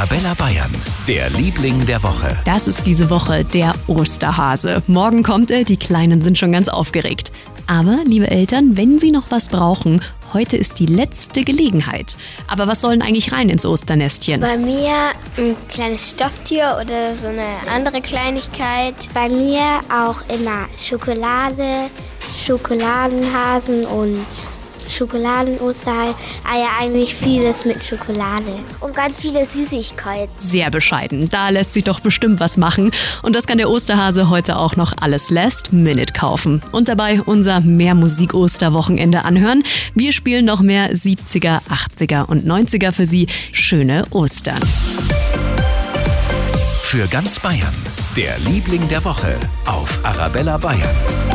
Arabella Bayern, der Liebling der Woche. Das ist diese Woche der Osterhase. Morgen kommt er, die Kleinen sind schon ganz aufgeregt. Aber, liebe Eltern, wenn Sie noch was brauchen, heute ist die letzte Gelegenheit. Aber was sollen eigentlich rein ins Osternestchen? Bei mir ein kleines Stofftier oder so eine andere Kleinigkeit. Bei mir auch immer Schokolade, Schokoladenhasen und Schokoladen-Osterhai. Ah ja, eigentlich vieles mit Schokolade. Und ganz viele Süßigkeiten. Sehr bescheiden. Da lässt sich doch bestimmt was machen. Und das kann der Osterhase heute auch noch alles Last Minute kaufen. Und dabei unser Mehr Musik Osterwochenende anhören. Wir spielen noch mehr 70er, 80er und 90er für Sie. Schöne Ostern. Für ganz Bayern, der Liebling der Woche auf Arabella Bayern.